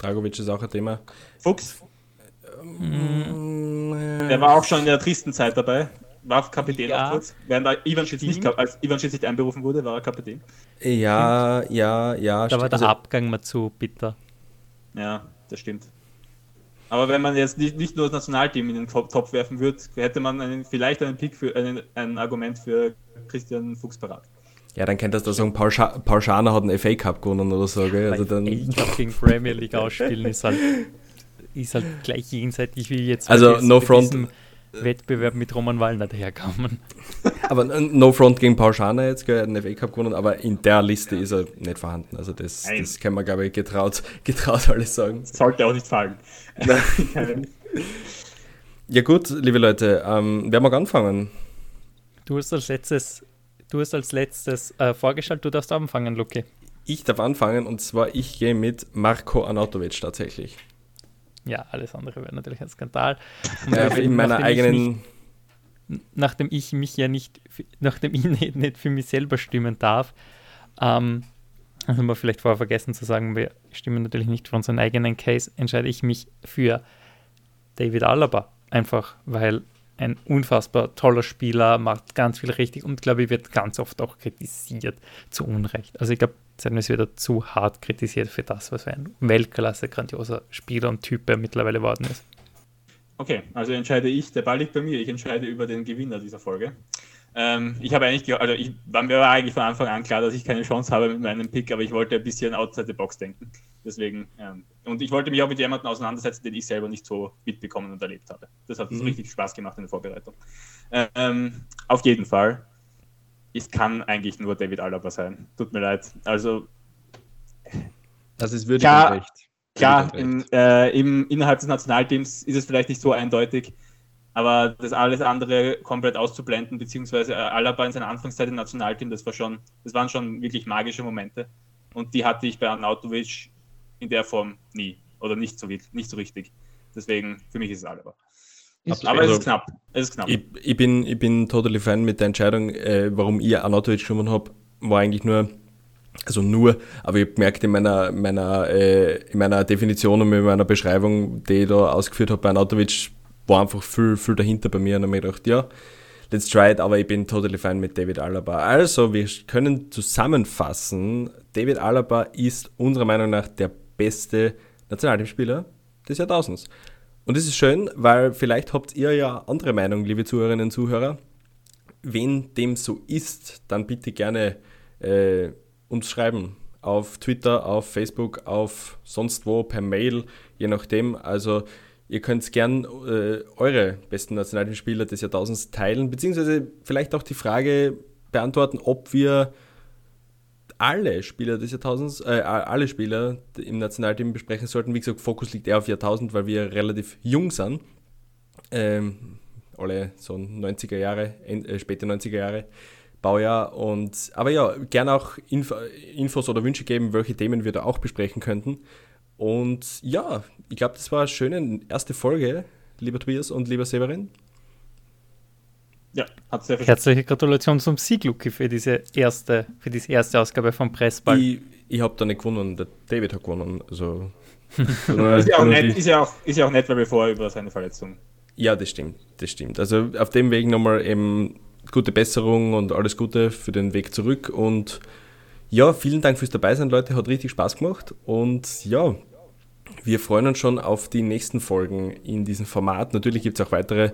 Dragovic ist auch ein Thema. Fuchs? Mm, der war auch schon in der tristen Zeit dabei. War Kapitän ja. auch kurz. Während Ivan Schitz nicht, als Ivan Schitz nicht einberufen wurde, war er Kapitän. Ja, ja, ja. Da war der also, Abgang mal zu bitter. Ja, das stimmt. Aber wenn man jetzt nicht, nicht nur das Nationalteam in den Topf werfen würde, hätte man einen, vielleicht einen Pick für einen, ein Argument für Christian Fuchs parat. Ja, dann könnte das da sagen, Paul, Scha Paul Schana hat einen FA Cup gewonnen oder so, gell? Also dann ich glaube, gegen Premier League ausspielen ist halt, ist halt gleich jenseitig wie jetzt. Also, no front. Wettbewerb mit Roman Wallner daherkommen. (laughs) Aber no front gegen Paul Schana jetzt, gell, einen FA Cup gewonnen, aber in der Liste ist er nicht vorhanden. Also das, das kann man, glaube ich, getraut, (laughs) getraut alles sagen. Sollte auch nicht fallen. (laughs) ja gut, liebe Leute, ähm, wer mag anfangen? Du hast als letztes, du hast als letztes äh, vorgestellt, du darfst anfangen, Luki. Ich darf anfangen und zwar ich gehe mit Marco Anatovic tatsächlich. Ja, alles andere wäre natürlich ein Skandal. Ja, in meiner eigenen. Mich, nachdem ich mich ja nicht, nachdem ich (laughs) nicht, nicht für mich selber stimmen darf, ähm, also haben wir vielleicht vorher vergessen zu sagen, wir stimmen natürlich nicht für unseren eigenen Case, entscheide ich mich für David Alaba. Einfach weil ein unfassbar toller Spieler, macht ganz viel richtig und glaube ich, wird ganz oft auch kritisiert, zu Unrecht. Also ich glaube, Zennis wird zu hart kritisiert für das, was für ein Weltklasse, grandioser Spieler und Typ er mittlerweile geworden ist. Okay, also entscheide ich, der Ball liegt bei mir, ich entscheide über den Gewinner dieser Folge. Ähm, ich habe eigentlich, also ich, mir war eigentlich von Anfang an klar, dass ich keine Chance habe mit meinem Pick, aber ich wollte ein bisschen outside the box denken. Deswegen, ähm, und ich wollte mich auch mit jemandem auseinandersetzen, den ich selber nicht so mitbekommen und erlebt habe. Das hat mhm. richtig Spaß gemacht in der Vorbereitung. Ähm, auf jeden Fall. Es kann eigentlich nur David Alaba sein. Tut mir leid. Also. Das ist wirklich klar, recht. Klar, im, äh, im, innerhalb des Nationalteams ist es vielleicht nicht so eindeutig, aber das alles andere komplett auszublenden, beziehungsweise äh, Alaba in seiner Anfangszeit im Nationalteam, das war schon, das waren schon wirklich magische Momente. Und die hatte ich bei Arnautovic in der Form nie. Oder nicht so, nicht so richtig. Deswegen, für mich ist es Alaba. Ist aber also, es ist knapp. Es ist knapp. Ich, ich, bin, ich bin totally fan mit der Entscheidung, äh, warum ich Arnautovic genommen habe, war eigentlich nur, also nur, aber ich habe gemerkt in meiner, meiner, äh, in meiner Definition und in meiner Beschreibung, die ich da ausgeführt habe bei Arnautovic, war einfach viel, viel dahinter bei mir und habe mir gedacht, ja, let's try it, aber ich bin totally fine mit David Alaba. Also, wir können zusammenfassen, David Alaba ist unserer Meinung nach der beste Nationalteamspieler des Jahrtausends. Und das ist schön, weil vielleicht habt ihr ja andere Meinung, liebe Zuhörerinnen und Zuhörer. Wenn dem so ist, dann bitte gerne äh, uns schreiben. Auf Twitter, auf Facebook, auf sonst wo, per Mail, je nachdem. Also Ihr könnt gern äh, eure besten Nationalteamspieler des Jahrtausends teilen, beziehungsweise vielleicht auch die Frage beantworten, ob wir alle Spieler des Jahrtausends, äh, alle Spieler im Nationalteam besprechen sollten. Wie gesagt, Fokus liegt eher auf Jahrtausend, weil wir relativ jung sind. Ähm, alle so 90er Jahre, äh, späte 90er Jahre Baujahr. Und, aber ja, gerne auch Info, Infos oder Wünsche geben, welche Themen wir da auch besprechen könnten. Und ja, ich glaube, das war eine schöne erste Folge, lieber Tobias und lieber Severin. Ja, hat sehr viel Herzliche Gratulation zum Sieg, Luki, für diese erste, für diese erste Ausgabe vom Pressball. Ich, ich habe da nicht gewonnen, der David hat gewonnen. Also, (laughs) ist, ja auch nett, ist, ja auch, ist ja auch nett, weil wir vorher über seine Verletzung. Ja, das stimmt, das stimmt. Also auf dem Weg nochmal eben gute Besserung und alles Gute für den Weg zurück und ja, vielen Dank fürs Dabeisein, Leute. Hat richtig Spaß gemacht. Und ja, wir freuen uns schon auf die nächsten Folgen in diesem Format. Natürlich gibt es auch weitere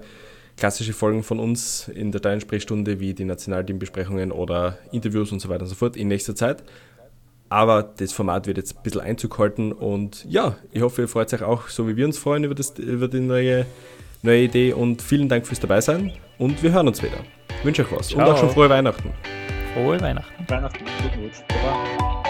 klassische Folgen von uns in der Deinen Sprechstunde, wie die Nationalteambesprechungen oder Interviews und so weiter und so fort in nächster Zeit. Aber das Format wird jetzt ein bisschen Einzug halten und ja, ich hoffe, ihr freut euch auch, so wie wir uns freuen, über, das, über die neue neue Idee und vielen Dank fürs Dabeisein und wir hören uns wieder. Ich wünsche euch was Ciao. und auch schon frohe Weihnachten. Frohe Weihnachten. Weihnachten, guten Rutsch. Baba.